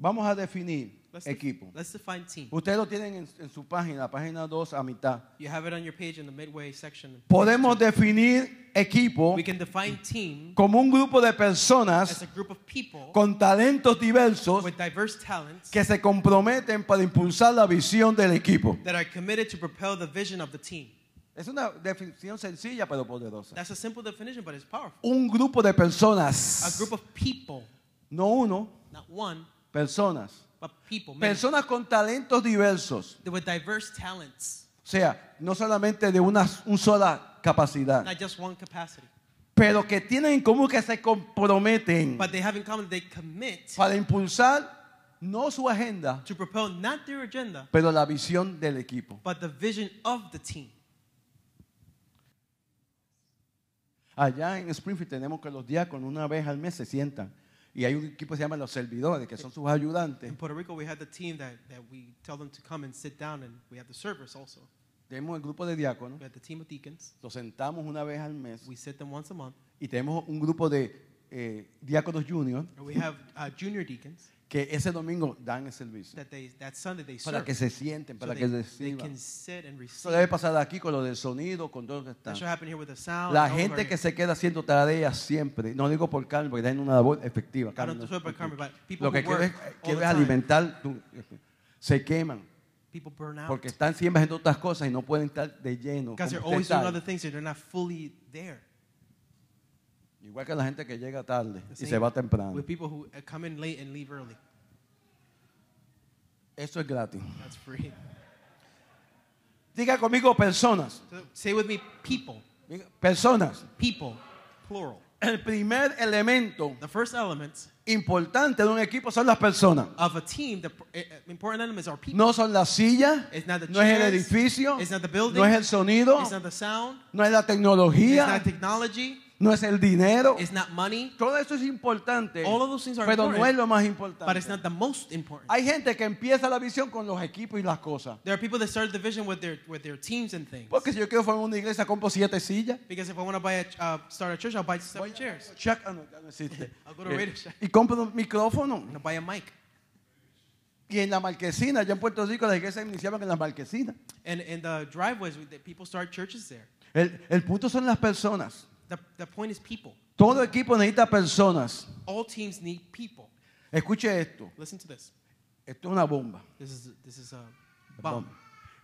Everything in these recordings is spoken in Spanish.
Vamos a definir Let's, def- equipo. let's define team. Ustedes lo tienen en, en su página, página 2 a mitad. You have it on your page in the midway section. Podemos definir equipo We can define team como un grupo de as personas a group of people con talentos diversos with diverse talents que se comprometen para impulsar la visión del equipo. that are committed to propel the vision of the team. Es una definición sencilla pero poderosa. That's a simple definition, but it's powerful. Un grupo de A personas, group of people, no uno, not one, personas. but people, many, Personas con talentos diversos. with diverse talents, O sea, no solamente de una un sola capacidad, not just one capacity, pero que tienen en común que se comprometen but they have in common they commit para impulsar no su agenda, to propel not their agenda, pero la visión del equipo. but the vision of the team. Allá en Springfield tenemos que los diáconos una vez al mes se sientan y hay un equipo que se llama los servidores, que son sus ayudantes. In Puerto Rico, we had the team that, that we tell them to come and sit down, and we have the servers also. Tenemos el grupo de diáconos, We have the team of deacons. los sentamos una vez al mes We sit them once a month. y tenemos un grupo de eh, diáconos junior And we have uh, junior deacons que ese domingo dan el servicio that they that Sunday they para serve. que se sienten, so para they, que they reciban. Eso debe pasar aquí con lo del sonido, con todo lo que está. Sound. La gente que se queda haciendo tareas siempre, no digo por Carmen, porque tienen una labor efectiva. Carmen, no Carmen, people Lo que quiero es, alimentar, tu- se queman, people burn out porque están siempre haciendo otras cosas y no pueden estar de lleno. because they're always doing other things and they're not fully there. Igual que la gente que llega tarde y se va temprano. With people who come in late and leave early. Eso es gratis. That's free. Diga conmigo personas. So say with me, people. Personas. People, plural. El primer elemento The first element importante de un equipo son las personas. of a team, the uh, important elements are people. No son las sillas, It's not the no es el chairs, edificio, it's not the building, no es el sonido, It's not the sound. no es la It's tecnología, not technology. No es el dinero. It's not money. Todo eso es importante, All of those things are pero no es lo más But it's importante. not the most important. Hay gente que empieza la visión con los equipos y las cosas. There are people that start the vision with their with their teams and things. Porque si yo quiero formar una iglesia, compro siete sillas. Because if I want to buy a uh, start a church, I'll buy seven chairs. Chuck- ah, no, ya no existe. I'll go to Radio Shack. y compro un micrófono. I'll buy a mic. Y en la marquesina, ya en Puerto Rico las iglesias iniciaban en las marquesinas. And in the driveways, people start churches there. El, el punto son las personas. The, the point is people. Todo equipo necesita personas. All teams need people. Escuche esto. Listen to this. Esto es una bomba. This is this is a bomb.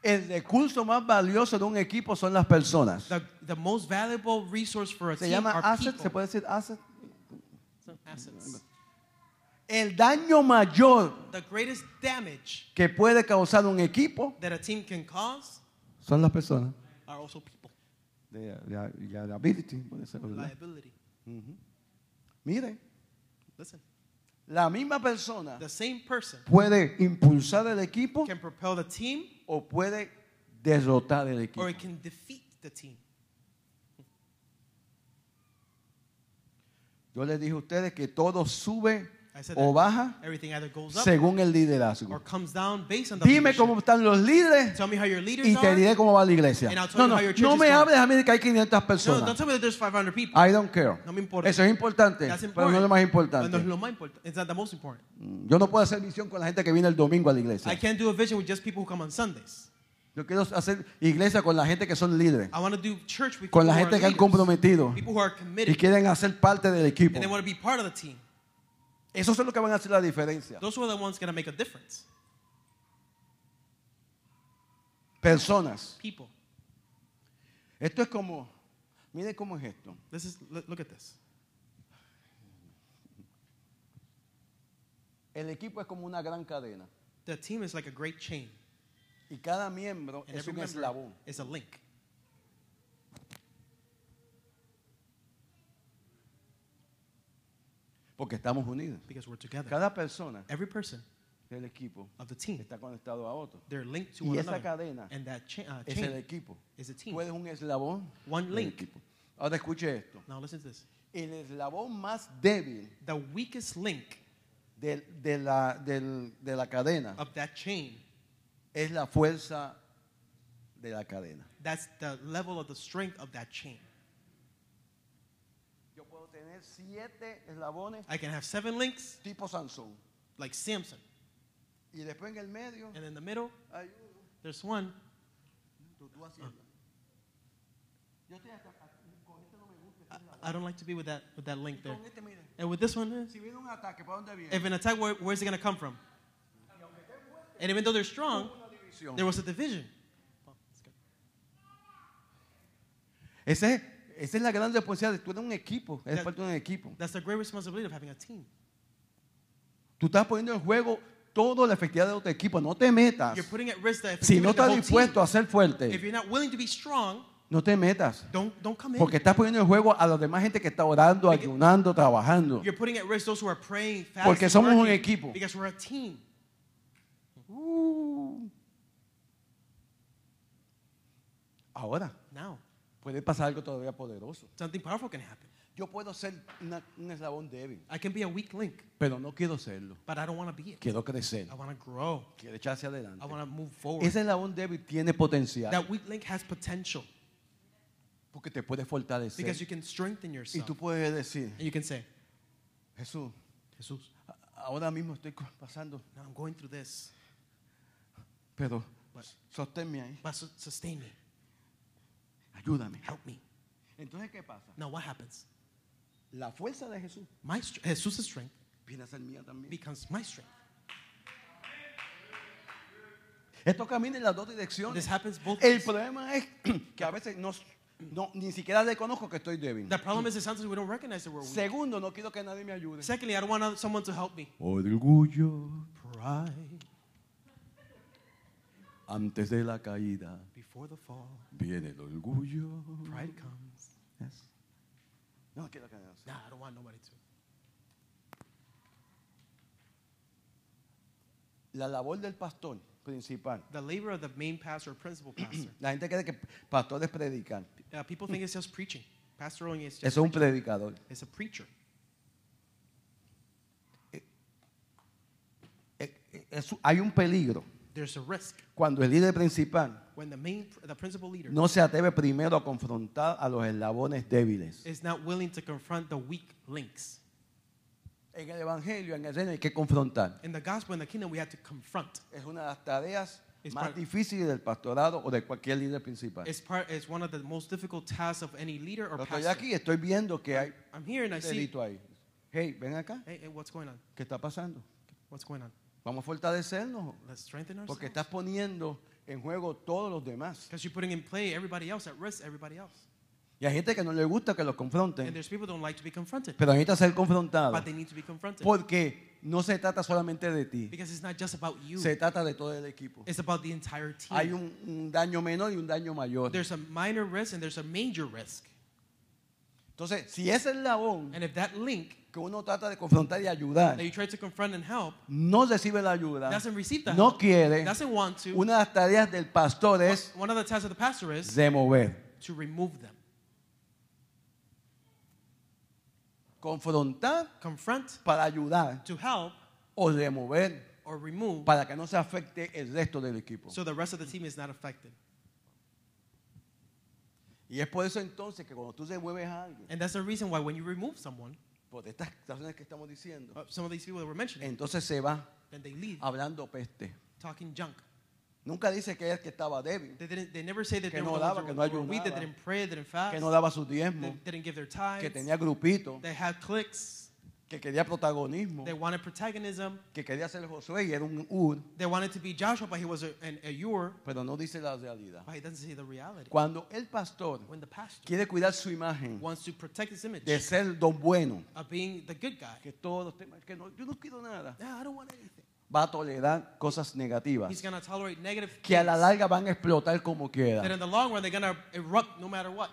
El recurso más valioso de un equipo son las personas. The, the most valuable resource for a Se team llama are asset, people. se puede decir asset. Assets. El daño mayor The greatest damage que puede causar un equipo that a team can cause son las personas. are also people. De, de- de liability, puede ser, ¿verdad? Liability. Mire, Listen. la misma persona The same person puede impulsar el equipo can propel the team o puede derrotar el or equipo. it can defeat the team. Yo les dije a ustedes que todo sube o baja según el or liderazgo. comes down based on the Dime cómo están los líderes y te diré cómo va la iglesia. No, no, how your church no me hables a mí de que hay 500 No, don't personas. tell me that there's 500 people. I don't care. Eso es importante, pero no es lo más importante. lo más importante. It's not the most important. Yo no puedo hacer visión con la gente que viene el domingo a la I iglesia. can't do a vision with just people who come on Sundays. Yo quiero hacer iglesia con la gente que son líderes, I want to do church with con people la who gente are que han comprometido y quieren hacer parte del equipo. Esos son los que van a hacer la diferencia. Those are the ones going to make a difference. Personas. People. Esto es como, mire cómo es esto. This is look at this. El equipo es como una gran cadena The team is like a great chain, y cada miembro and es un eslabón. is a link. Porque estamos unidos. Because we're together. Cada persona Every person del equipo of the team, está conectado a otro. they're linked to Y one esa another. cadena And that cha- uh, es el equipo. is a team. Tú eres un eslabón One del link. equipo. Ahora escuche esto. Now listen to this. El eslabón más débil The weakest link de, de la, del- de la cadena of that chain, es la fuerza de la cadena. that's the level of the strength of that chain. Yo puedo tener siete eslabones I can have seven links, tipo Sansón. like Samson. Y después en el medio And in the middle, hay uno. there's one. Tú, tú haciendo. Yo estoy acá, con este no me gusta. este es la I, I don't like to be with that with that link there. Con este, mire. And with this one, eh, Si viene un ataque, ¿para dónde viene? if an attack, where, where's it going to come from? And even though they're strong, Una división. there was a division. That's good. Ese es- esa es la gran responsabilidad. Tú eres un equipo, eres That- parte de un equipo. That's the great responsibility of having a team. Tú estás poniendo en juego toda la efectividad de tu equipo. No te metas. You're putting at risk the Si no estás dispuesto team. a ser If fuerte, you're not willing to be strong, no te metas. don't don't come in. Porque estás poniendo en juego a la demás gente que está orando, Porque- ayunando, trabajando. You're putting at risk those who are praying, fasting, Porque somos un working, equipo. Because we're a team. Uh. Ahora, puede pasar algo todavía poderoso. something powerful can happen. Yo puedo ser una- un eslabón débil, I can be a weak link, pero no quiero serlo. but I don't want to be it. Quiero crecer. I want to grow. Quiero echarse adelante. I want to move forward. Ese eslabón débil tiene potencial That weak link has potential porque te puede fortalecer. because you can strengthen Y yourself. tú puedes decir, And you can say, Jesús, Jesus, a- ahora mismo estoy co- pasando, now I'm going through this, pero but, sosténme ahí, but su- sustain me, ayúdame. help me. Entonces, ¿qué pasa? Now what happens? La fuerza de Jesús My str- Jesus' strength viene a ser mía también. becomes my strength. Esto camina en las dos direcciones. This happens both El ways. problema es que a veces no, no- ni siquiera reconozco que estoy débil. The problem is that sometimes we don't recognize that we're weak. Segundo, no quiero que nadie me ayude. Secondly, I don't want other- someone to help me. Orgullo Pride antes de la caída before the fall. viene el orgullo. Pride comes. Yes. No quiero que Nah, I don't want nobody to. La labor del pastor principal. The labor of the main pastor or principal pastor. La gente cree que pastor es predicar. Uh, people think it's just preaching. Pastoring is just Eso es un preaching. predicador. It's a preacher. Eh, eh, es- hay un peligro There's a risk cuando el líder principal when the main, the principal leader no se atreve primero a confrontar a los eslabones débiles. is not willing to confront the weak links. En el evangelio, en el reino hay que confrontar. In the gospel, in the kingdom, we have to confront. Es una de las tareas Es más part- difíciles del pastorado o de cualquier líder principal. It's part. It's one of the most difficult tasks of any leader or Pero estoy pastor. aquí estoy viendo que hay I'm here and I see. delito ahí. Hey, ven acá. Hey, hey, what's going on? ¿Qué está pasando? What's going on? Vamos a fortalecernos Let's strengthen ourselves. porque estás poniendo en juego todos los demás. Because you're putting in play everybody else at risk, everybody else. Y hay gente que no le gusta que los And confronten, there's people who don't like to be confronted, pero necesita ser confrontado. but they need to be confronted Porque no se trata solamente de ti, because it's not just about you. se trata de todo el equipo. It's about the entire team. Hay un, un daño menor y un daño mayor. There's a minor risk and there's a major risk. Entonces, si ese eslabón And if that link que uno trata de confrontar y ayudar. That you try to confront and help. No recibe la ayuda, doesn't receive the no help, quiere, doesn't want to, una de las tareas del pastor es one of the tasks of the pastor is remover, to remove them. confrontar Confront para ayudar to help o remover or remove para que no se afecte el resto del equipo. so the rest of the team is not affected. Y es por eso entonces que cuando tú remueves a alguien, And that's the reason why when you remove someone, por estas razones que estamos diciendo, uh, some of these people that we're mentioning, entonces se va and they leave. hablando peste. talking junk. Nunca dice que es que estaba débil, They, didn't, they never say that Que they no were, daba, que no who were weak, that ayunaba, didn't pray, didn't fast, que no daba didn't give their que tenía grupito, they had cliques, que quería protagonismo, they wanted protagonism, que quería ser Josué y era un Ur, they wanted to be Joshua, but he was a, an, a Ur, pero no dice la realidad. but he doesn't see the reality. Cuando el pastor When the pastor quiere cuidar su imagen wants to protect his image de ser don bueno, of being the good guy, que todos los temas, que no, yo no quiero nada, yeah, I don't want anything. va a tolerar cosas He's negativas going to tolerate negative que a la things larga van a explotar como that quiera. in the long run they're going to erupt no matter what.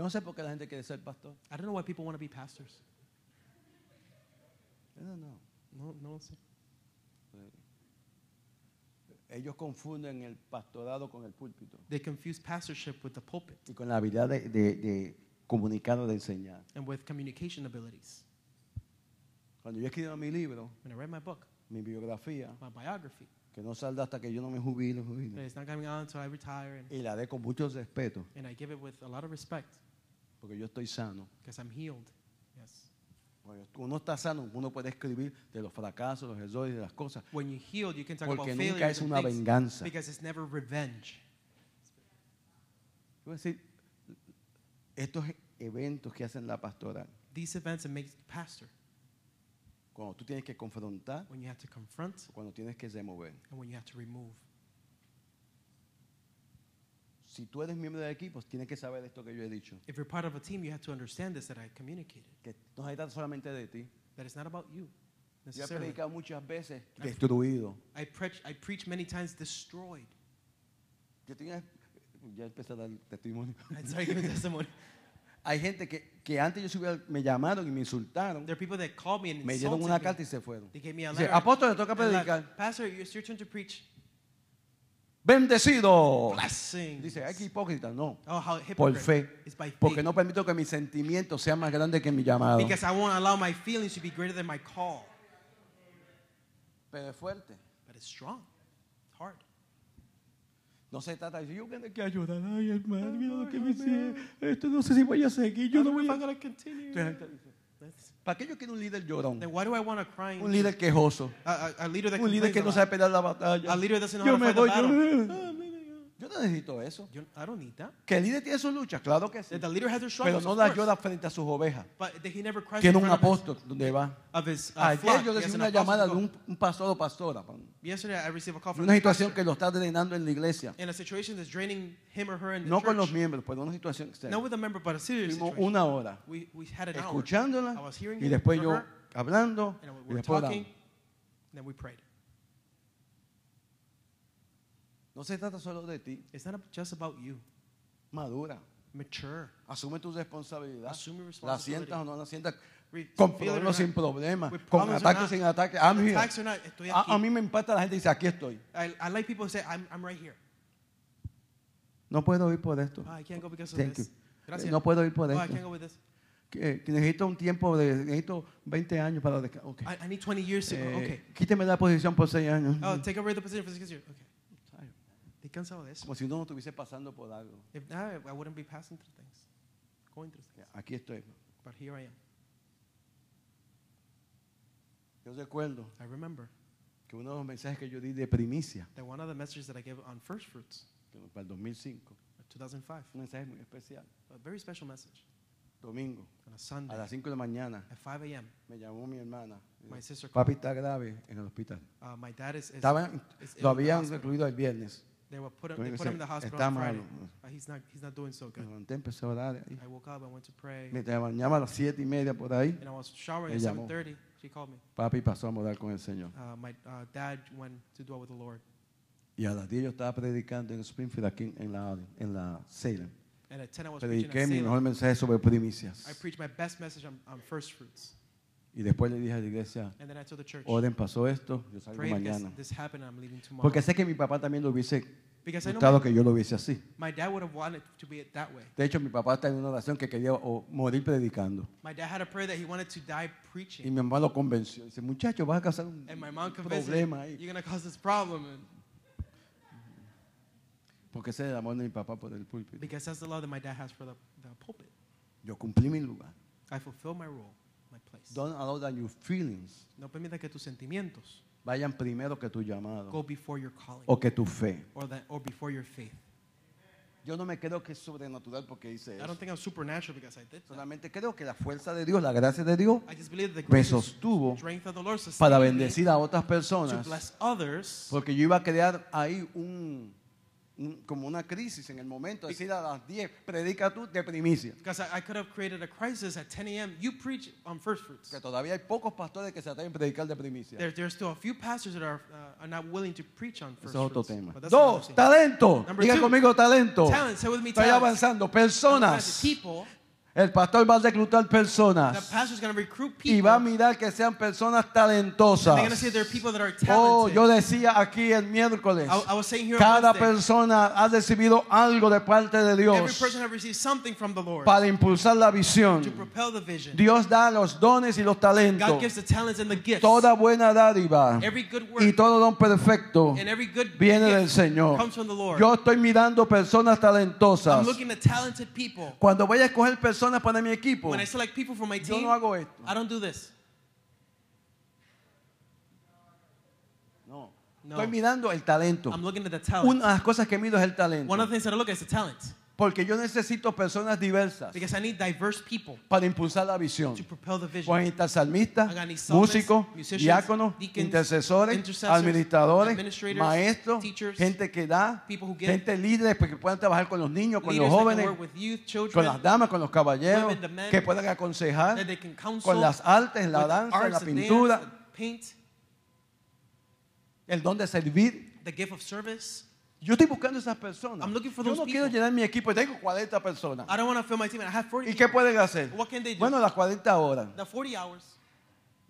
Yo no sé por qué la gente quiere ser pastor. I don't know why people want to be pastors. I don't know. No, no sé. Ellos confunden el pastorado con el púlpito They confuse pastorship with the pulpit y con la habilidad de, de- de comunicar o de enseñar. and with communication abilities. Cuando yo escribo mi libro, When I read my book, mi biografía, my biography, que no saldrá hasta que yo no me jubile, jubile. It's not coming out until I retire. And, Y la dé con mucho respeto, and I give it with a lot of respect porque yo estoy sano. because I'm healed. Yes. Cuando uno está sano, uno puede escribir de los fracasos, los errores, de las cosas, When you're healed, you can talk porque about nunca es una venganza. because it's never revenge. Decir, estos eventos que hacen la pastoral, These events that make pastor cuando tú tienes que confrontar, when you have to confront cuando tienes que remover. and when you have to remove. Si tú eres miembro del equipo, tienes que saber esto que yo he dicho. If you're part of a team, you have to understand this that I communicated. Que no se trata solamente de ti. That it's not about you Yo he predicado muchas veces destruido. I preach, I preach many times destroyed. Yo tenía, ya empecé a dar testimonio. Started giving testimony. Hay gente que, que antes yo subía, me llamaron y me insultaron, There are people that called me and me dieron insulted una me. carta y se fueron. They gave me a Dice, letter. apóstol, le toca predicar. Pastor, it's your turn to preach. Bendecido. Blessings. Dice, ay, qué hipócrita. No, Oh, por fe. Porque no permito que mis sentimientos sean más grandes que mi llamado. Because I won't allow my feelings to be greater than my call. Pero es fuerte. But it's strong. It's hard. No se trata de decir, yo tengo que ayudar. Ay, hermano, mira lo que me hicieron. Esto no sé si voy a seguir. Yo no voy a... Entonces ¿Para qué yo quiero un líder llorón? Then why do I want a crying Un líder quejoso. a, a, a leader that Un líder que no sabe pelear la batalla. Yo me voy, yo no necesito eso. I don't need that. Que el líder tiene sus luchas, claro que sí. The leader has their Pero struggles, no of las course. llora frente a sus ovejas. But that he never cries Tiene un front of his- apóstol donde va. of his uh, Ayer flock. yo He has recibí an una apostle llamada de un, un pastor o pastora. pa- Yesterday, I received a call from Una situación pastor que lo está drenando en la iglesia. in a situation that's draining him or her in the No con los church. miembros, pero una situación externa. Not with a member, but a serious Estuvimos situation. una hora We, we had an hour. escuchándola I was hearing y it después yo her, hablando and we y were después talking, orando. then we prayed. No se trata solo de ti. It's not just about you. Madura. Mature. Asume tu responsabilidad. Assume your La responsibility. sientas o no la sientas. Con problemas sin problemas. Con ataques sin ataques. I'm here. A, aquí. a mí me impacta la gente dice, aquí estoy. I, I like people who say, I'm, I'm right here. No puedo ir por esto. Oh, I can't go because of Thank this. you. Gracias. No puedo ir por oh, I esto. can't go with this. Que, que necesito un tiempo de, necesito 20 años para. Okay. I, I need 20 years to. Eh, okay. Quíteme la posición por 6 años. Oh, take over the position for six years. Okay. Estoy cansado de eso. Como si uno no estuviese pasando por algo. If not, I wouldn't be passing through things, going through things. Aquí estoy. But here I am. Yo recuerdo I remember que uno de los mensajes que yo di de primicia that one of the messages that I gave on first fruits, para el 2005, 2005, un mensaje muy especial. a very special message Domingo, on a las 5 de la mañana, at 5 a.m. me llamó mi hermana. My sister Papi está grave en el hospital. Uh, my dad is, is, Estaba, is ill lo habían recluido el viernes. They were put they put him in the hospital "Está on Friday. malo." He's not he's not doing so Me good. levanté, empecé a orar. ahí. I woke up, I went to pray, Me a las 7 y media por ahí. and I was showering at llamó. 7:30. She called me. Papi pasó a morar con el Señor. Uh, my uh, dad went to dwell with the Lord, Y a las 10 yo estaba predicando en Springfield, aquí en la, en la Salem. and at 10 I was preaching Prediqué at mi Salem. mejor mensaje sobre primicias. I preached my best message on, on first fruits, Y después le dije a la iglesia, and then I told the church, Oren, pasó esto, yo salgo pray mañana. Porque sé que mi papá también lo hubiese gustado my, que yo lo hubiese así. my dad would have wanted to be it that way. De hecho, mi papá está en una oración que quería o morir predicando. My dad had a prayer that he wanted to die Y preaching, mi mamá lo convenció. Dice, muchacho, vas a causar un and my mom convinced him, problema ahí. Porque ese es el amor de mi papá por el púlpito. because that's the love that my dad has for the, the pulpit. Yo cumplí mi lugar. I fulfill my role, my place. Don't allow that your feelings No permita que tus sentimientos vayan primero que tu llamado go before your calling o que tu fe. or that or before your faith. Yo no me creo que es sobrenatural porque hice I eso. don't think I'm supernatural because I did that. Solamente creo que la fuerza de Dios, la gracia de Dios, I just believe that the me sostuvo strength of the Lord para me bendecir a otras to personas. bless others Porque yo iba a crear ahí un, un- como una crisis en el momento. Decir a las 10, predica tú de primicia. because I, I could have created a crisis at 10 a.m. You preach on first fruits. Que todavía hay pocos pastores que se atreven a predicar de primicia. There, there's still a few pastors that are, uh, are not willing to preach on first es otro fruits. tema. Another Dos, talento. Diga conmigo talento. Talent, say with me Estoy talent. avanzando. Personas. People, El pastor va a reclutar personas pastor's going to recruit y people. va a mirar que sean personas talentosas. going to see there are people that are Oh, yo decía aquí el miércoles, I, I cada persona ha recibido algo de parte de every Dios person has received something from the Lord para impulsar la visión. Dios da los dones y los God talentos. gives the talents and the gifts. Toda buena dádiva every good y todo don perfecto viene del Señor. Yo estoy mirando personas talentosas. Cuando voy a escoger personas para mi equipo, When I select people for my yo team, no hago esto. I don't do this. No. No. Estoy mirando el talento. I'm looking at the talent. Una de las cosas que mido es el talento. One of the things that I look at is the talent. Porque yo necesito personas diversas Because I need diverse people para impulsar la visión. to propel the vision. Pueden estar salmistas, I got any psalmists, músicos, musicians, diáconos, deacons, intercesores, intercessors, administradores, administrators, maestros, teachers, gente que da, people who give, gente líderes que puedan trabajar con los niños, con Leaders los that can jóvenes, work with youth, children, con las damas, con los caballeros, women, the men, que puedan aconsejar that they can counsel, con las artes, la with danza, arts la and dance, pintura, and paint, el don de servir. the gift of service. Yo estoy buscando esas personas. I'm looking for Yo those no quiero people. llenar mi equipo, tengo 40 personas. I don't want to fill my team, I have 40 ¿Y qué people. pueden hacer? What can they do? Bueno, las 40 horas. The 40 hours.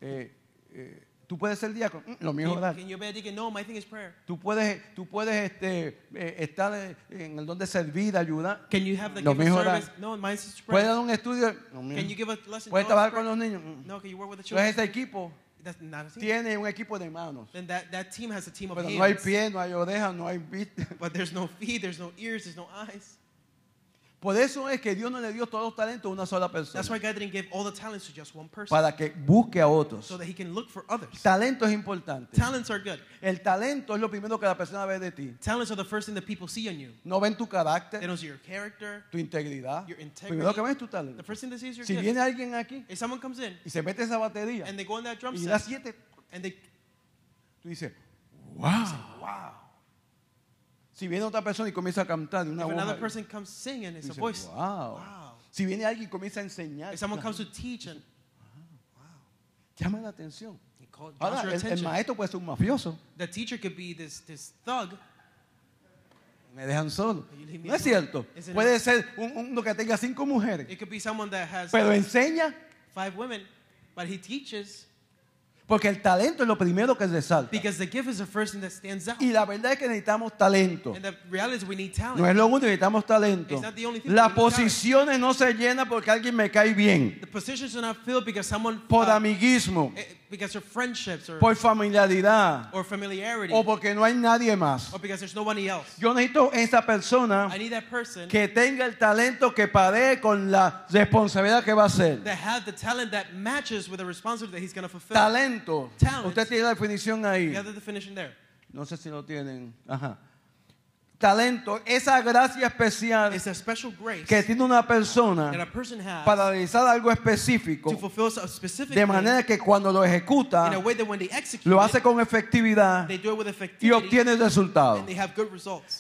Eh, eh, tú puedes ser diácono. Mm, Lo mío es Can, orar. can you be a deacon? No, my thing is prayer. Tú puedes, tú puedes este, eh, estar en el don de servir, ayudar. Can you have the Lo gift mío of es orar. service? No, mine is Puedes prayer. dar un estudio. Lo mío. Can you give a lesson? Puedes No, trabajar con prayer. los niños. Mm. No, can you work with the Entonces children? ese equipo That's not a team. tiene un equipo de manos. Then that, that team has a team of Pero no hay pie, no hay orejas, no hay vista. But there's no feet, there's no ears, there's no eyes. Por eso es que Dios no le dio todos los talentos a una sola persona. That's why God didn't give all the talents to just one person. Para que busque a otros. So that he can look for others. Talento es importante. Talents are good. El talento es lo primero que la persona ve de ti. Talents are the first thing that people see in you. No ven tu They carácter, don't see your character. tu integridad. Your integrity. Primero que ven es tu The talento. first thing they see is your Si gift. viene alguien aquí If someone comes in y se mete esa batería and they go on that drum y da set siete, and they tú dices, wow, wow. Si viene otra persona y comienza a cantar de una if voz, another person comes singing, it's a dices, voice. wow. Wow. Si viene alguien y comienza a enseñar, If someone comes to teach and llama la atención. he call, draws Ahora, your el, el attention, maestro puede ser un mafioso. the teacher could be this this thug. Me dejan solo. You leave me No es alone. cierto. It? Puede ser un- uno que tenga cinco mujeres, It could be someone that has pero enseña five women, but he teaches porque el talento es lo primero que resalta. because the gift is the first thing that stands out. Y la verdad es que necesitamos talento. And the reality is we need talent. No es lo único, necesitamos talento. It's not the only thing, Las posiciones no se llenan porque alguien me cae bien. The positions are not filled because someone Por uh, amiguismo, eh, because of friendships or por familiaridad or familiarity o porque no hay nadie más. or because there's nobody else. Yo necesito esa persona I need that person que tenga el talento que pare con la responsabilidad que va a hacer. that have the talent that matches with the responsibility that he's going to fulfill. Talento. Talent. Usted tiene la definición ahí. You have the definition there. No sé si lo tienen. Ajá. Talento, esa gracia especial It's a special grace que tiene una persona that a person has para realizar algo específico to fulfill a specific de manera que cuando lo in a ejecuta way that when they execute lo hace con efectividad they do it with y obtiene resultados.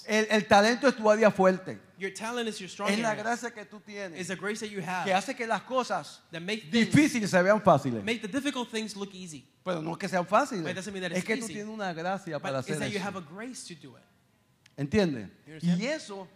El, el talento es tu área fuerte. Your talent is your strong Es la area. gracia que tú tienes It's a grace that you que have hace que las cosas that make things, difíciles se vean fáciles. make the difficult things look easy. Pero no es que sean fáciles. But it doesn't mean that Es it's que tú easy. tienes una gracia But para it's hacer that you eso. have a grace to do it. ¿Entiendes? You understand? Y eso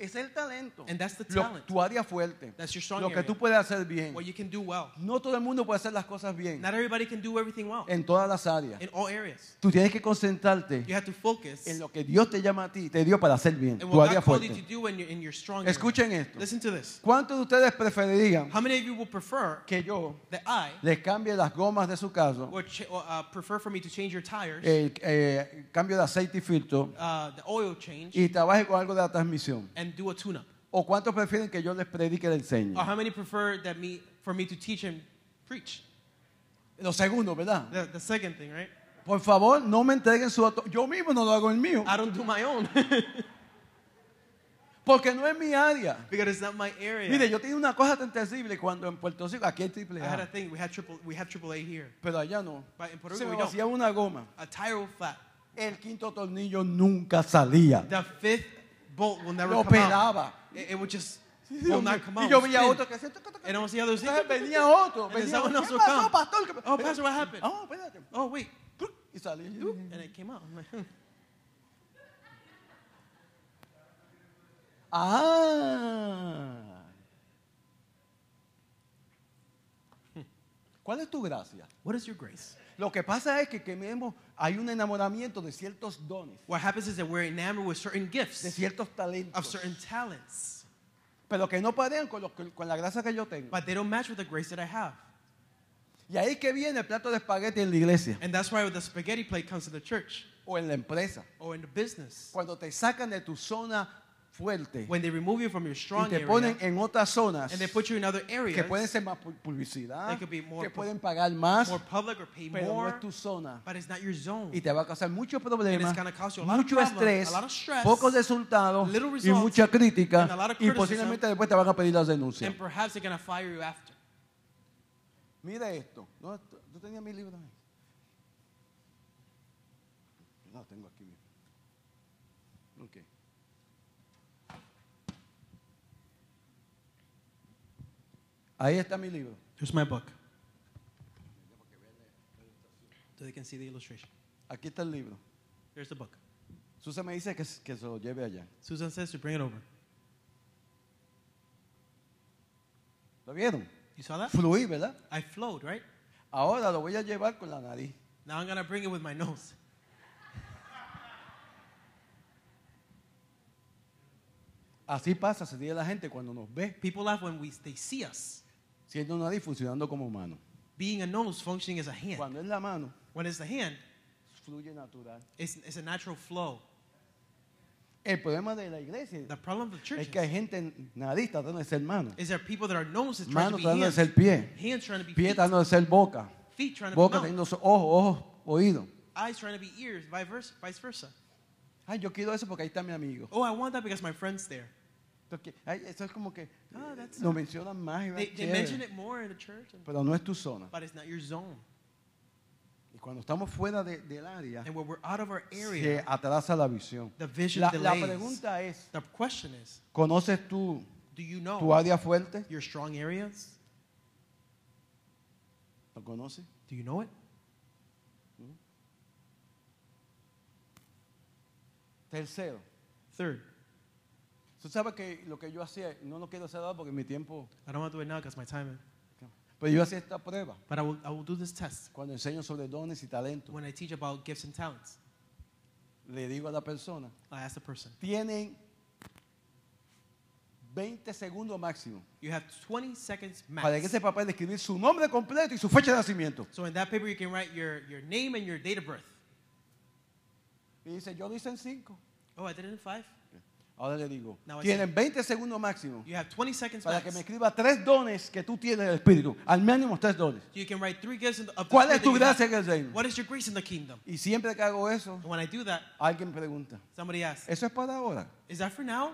es el talento. And that's the Lo- talent. tu área fuerte. That's your strong Lo que tú puedes hacer bien. What you can do well. No todo el mundo puede hacer las cosas bien Not everybody can do everything well en todas las áreas. in all areas. Tú tienes que concentrarte You have to focus en lo que Dios te llama a ti, te dio para hacer bien. Tu what área you fuerte. in your, in your strong area. Escuchen esto. Listen to this. ¿Cuántos de ustedes preferirían How many of you will prefer que yo that I les cambie las gomas de su carro, would ch- uh, prefer for me to change your tires, el eh, cambio de aceite y filtro uh, the oil change, y trabaje con algo de la transmisión? and do a tune-up? ¿O cuántos prefieren que yo les predique y les enseñe? Or how many prefer that me for me to teach and preach? Lo segundo, ¿verdad? The, the second thing, right? Por favor, no me entreguen su auto. Yo mismo no lo hago el mío. I don't do my own Porque no es mi área. because it's not my area. Mire, yo tenía una cosa tan terrible cuando en Puerto Rico, aquí hay triple I had a A, thing. We had triple. We have AAA here, pero allá no. but in Puerto Se Rico me we don't. vacía una goma. A tire flat. El quinto tornillo nunca salía. The fifth bolt will never Lo come out. pelaba. It, it would just Y will not come out. yo veía spin. otro que hacía... And I would see others. Entonces venía otro. And then Venía someone otro. else ¿Qué will pasó, come. pastor? ¿Qué- Oh, pastor, what happened? Oh, espérate. Oh wait, Y salía. and it came out. I'm like, hmm. Ah. ¿Cuál es tu gracia? What is your grace? Lo que pasa es que, que vemos, hay un enamoramiento de ciertos dones, What happens is that we're enamored with certain de gifts, ciertos of talentos, certain talents, pero que no parean con, lo que- con la gracia que yo tengo. but they don't match with the grace that I have. Y ahí que viene el plato de espagueti en la iglesia And that's why the spaghetti plate comes to the church o en la empresa. or in the business. Cuando te sacan de tu zona fuerte When they remove you from your y strong te area ponen en otras zonas and they put you in other que areas, pueden ser más pu- publicidad, could be more que pu- pueden pagar más, more public or pay pero no more, es tu zona. but it's not your zone. Y te va a causar muchos problemas, mucho estrés, pocos resultados y mucha crítica. and a lot of Y posiblemente después te van a pedir la denuncia. And perhaps they're fire you after. Mira esto. No, tú tenías mi libro ahí. Yo No, tengo aquí mismo. Ok. Ahí está mi libro. Here's my book. So they can see the illustration. Aquí está el libro. Here's the book. Susan me dice que, que se lo lleve allá. Susan says to bring it over. ¿Lo vieron? You saw that? Fluí, ¿verdad? I flowed, right? Ahora lo voy a llevar con la nariz. Now I'm going to bring it with my nose. Así pasa, se dice la gente cuando nos ve People laugh when we, they see us. Siendo una nariz funcionando como mano. Being a nose functioning as a hand. Cuando es la mano, When it's the hand, fluye natural. it's, it's a natural flow. El problema de la iglesia The problem of the church es que hay gente nariz tratando de ser mano. is there are people that are noses trying Mano to be tratando de hands. ser pie. Hands trying to be Pie feet. tratando de ser boca. Feet trying to Boca be mouth. teniendo ojos, ojos, oídos. Eyes trying to be ears, vice versa. Vice versa. Ay, yo quiero eso porque ahí está mi amigo. Oh, I want that because my friend's there. Ay, eso es como que that's- lo mencionan más y más They, they chévere. mention it more in the church, and- pero no es tu zona. but it's not your zone. Y cuando estamos fuera de- del área, And when we're out of our se area, atrasa la visión. the vision La, la delays. pregunta es, The question is, ¿conoces tú do you tu know área fuerte? your strong areas? ¿Lo conoces? Do you know it? Tercero, Third, tú sabes que lo que yo hacía, no lo quiero hacer ahora porque mi tiempo, I don't want to do it now because my time. pero yo hacía esta prueba But I will, I will do this test cuando enseño sobre dones y talentos. when I teach about gifts and talents. Le digo a la persona, I ask the person, tienen 20 segundos máximo you have 20 seconds para que max. ese papel escribir su nombre completo y su fecha de nacimiento. So in that paper, you can write your, your name and your date of birth. Y dice, yo lo hice en 5. Oh, I did it in five? Ahora le digo, Now I tienen 20 segundos máximo You have 20 seconds para max. que me escriba tres dones que tú tienes del Espíritu. Al mínimo tres dones. You can write three gifts the, of the ¿Cuál Spirit es tu that you have. gracia en el reino? What is your grace in the kingdom? Y siempre que hago eso, And when I do that, alguien pregunta, somebody asks, ¿eso es para ahora? is that for now?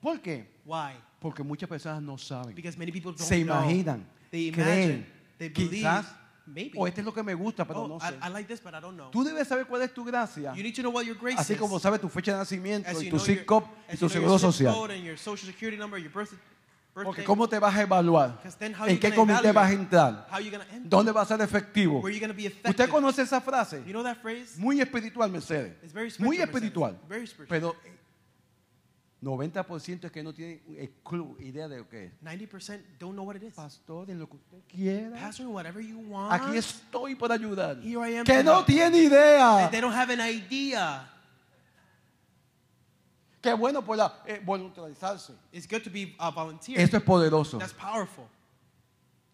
¿Por qué? Why? Porque muchas personas no saben. Because many people don't Se know. imaginan, They creen, imagine, they believe, quizás, maybe. o este es lo que me gusta, pero oh, no I, sé. I like this, but I don't know. Tú debes saber cuál es tu gracia, You need to know what your grace así is. como sabes tu fecha de nacimiento as y tu zip code y tu seguro social. Porque. ¿cómo te vas a evaluar? Because then how ¿En qué comité vas a entrar? How? ¿Dónde va a ser efectivo? ¿Usted conoce esa frase? You know that phrase? Muy espiritual, Mercedes. It's very Muy spiritual, espiritual. Mercedes. Very. Pero 90% es que no tiene clue, idea de lo que es. 90% don't know what it is. Pastor, en lo que usted quiera. Pastor, whatever you want. Aquí estoy para ayudar. Here I am Que no help. tiene idea. And they don't have an idea. Qué bueno por la, eh, voluntarizarse. It's good to be a volunteer. Esto es poderoso. That's powerful.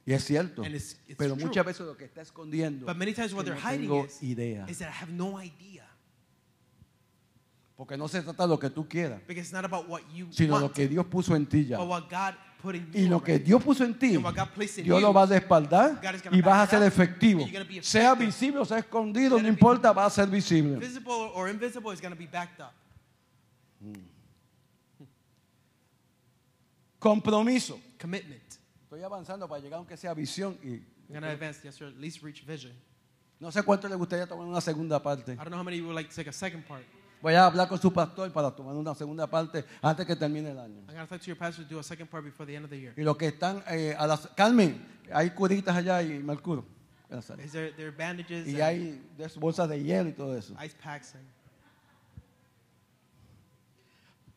Y es cierto. And it's- it's Pero true. muchas veces lo que está escondiendo But many times what que they're no hiding tengo is, idea. is that I have no idea. Porque no se trata de lo que tú quieras, Because it's not about what you sino want, lo que Dios puso en ti ya. but what God put in Y lo que already. Dios puso en ti, And what God placed in Dios you, lo va a respaldar God is gonna y vas a back it ser up, efectivo. and you're gonna be Sea effective. visible o sea escondido, You're no gonna be- importa, va a ser visible. Visible or invisible is going to be backed up. Compromiso. Commitment. Estoy avanzando para llegar aunque sea visión y I'm going to advance, yes, sir, at least reach vision. no sé cuánto le gustaría tomar una segunda parte. I don't know how many of you would like to take a second part. Voy a hablar con su pastor para tomar una segunda parte antes que termine el año. I'm going to talk to your pastor to do a second part before the end of the year. Y los que están eh, a las Carmen, hay curitas allá y Mercurio. Gracias. Is there, there are bandages Y hay bolsas de hielo y todo eso. ice packs? And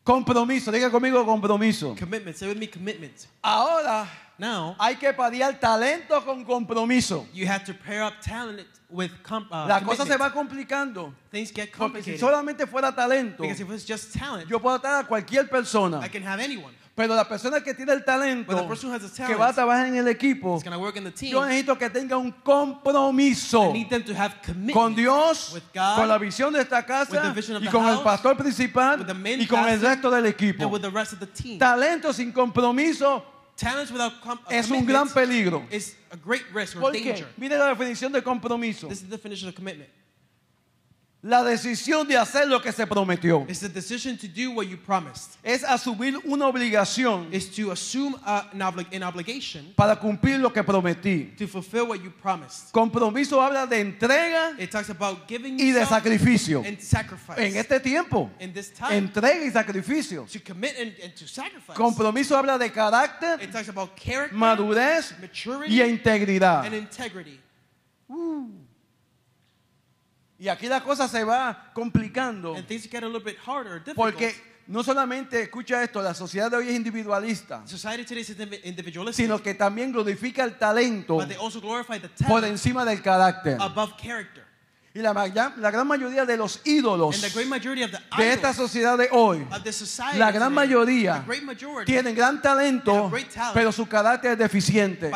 Compromiso, diga conmigo compromiso. Commitment. Say with me, commitment. Ahora Now, hay que padear talento con compromiso. you have to pair up talent with com- uh, La cosa commitment. se va complicando. Things get Porque si complicated. solamente fuera talento, Because if it's just talent, yo puedo estar a cualquier persona. I can have anyone. Pero la persona que tiene el talento, But the person who has the que va a talent trabajar en el equipo, team. yo necesito que tenga un compromiso con Dios, God, con la visión de esta casa y con el house, pastor principal y con el pastor, resto del equipo. and with the rest of the team. Talento sin compromiso Talents without com- uh, es un gran commitment peligro. is a great risk or ¿Por qué? danger. Mire la definición de compromiso. This is the definition of commitment. La decisión de hacer lo que se prometió. It's the decision to do what you promised. Es asumir una obligación It's to assume uh, an, obli- an obligation para cumplir lo que prometí. to fulfill what you promised. Compromiso habla de entrega It talks about giving y de sacrificio. and sacrifice. En este tiempo, in this time, entrega y sacrificio. to commit and, and to sacrifice. Compromiso habla de carácter, It talks about character, madurez maturity, y integridad. and integrity. Y aquí la cosa se va complicando And things get a little bit harder, difficult. porque no solamente escucha esto, la sociedad de hoy es individualista, sino que también glorifica el talento but they also glorify the por encima del carácter. Y la, la gran mayoría de los ídolos de esta sociedad de hoy La gran mayoría tienen gran talento, pero su carácter es deficiente.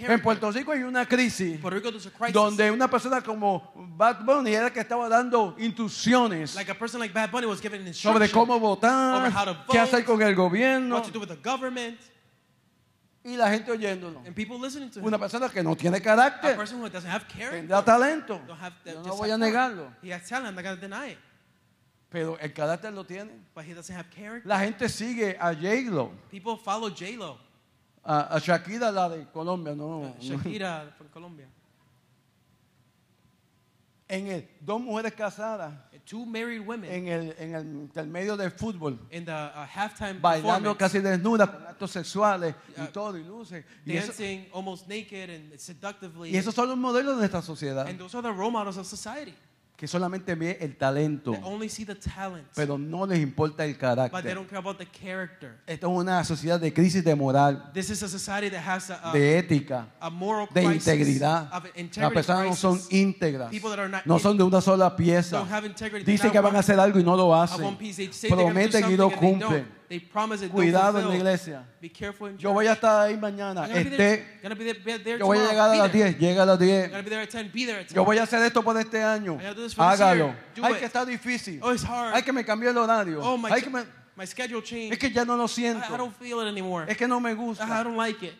En. Puerto Rico hay una crisis donde una persona como Bad Bunny era que estaba dando instrucciones sobre cómo votar, qué hacer con el gobierno what to do with the government, y la gente oyéndolo. and people listening to him. Una persona que no tiene A carácter, person who doesn't have character, tendrá talento. don't have, Yo just no voy a negarlo, He has talent, I'm not going to deny it. pero el carácter lo tiene. But he doesn't have character. La gente sigue a J-Lo, People follow J-Lo, a, a Shakira, la de Colombia, no. Shakira from Colombia. En el, dos mujeres casadas Two married women en el, en el intermedio del fútbol, in the uh, halftime bailando casi desnudas con actos sexuales y Uh, todo, y luces. Y, eso- dancing almost naked and seductively. y esos son los modelos de nuestra sociedad, and those are the role models of society. Que solamente ve el talento, They only see the talent, pero no les importa el but they carácter. don't care about the character. Esto es una sociedad de crisis de moral, This is a society that has a, a, de ética, a moral de crisis, integridad. of Las integrity personas no son crisis. íntegras, People that are not no son de una sola pieza. don't have integrity. They're Dicen not que van a one- hacer algo y no lo hacen. one piece. They say they're gonna do Prometen y something no and they cumplen. They promise it, Cuidado en la iglesia. Be careful in Yo voy a estar ahí mañana. There yo voy a llegar a las there. 10. Llega a las 10. I'm gonna be there at 10. Be there at 10. Yo voy a hacer esto por este año. I Hágalo. year. Do Ay, it. que está difícil. Oh, it's hard. Ay, que me cambió el horario. oh, my, Ay, que me- my schedule changed. es que ya no lo I, I siento. don't feel it anymore. Es que no me I gusta. don't like it.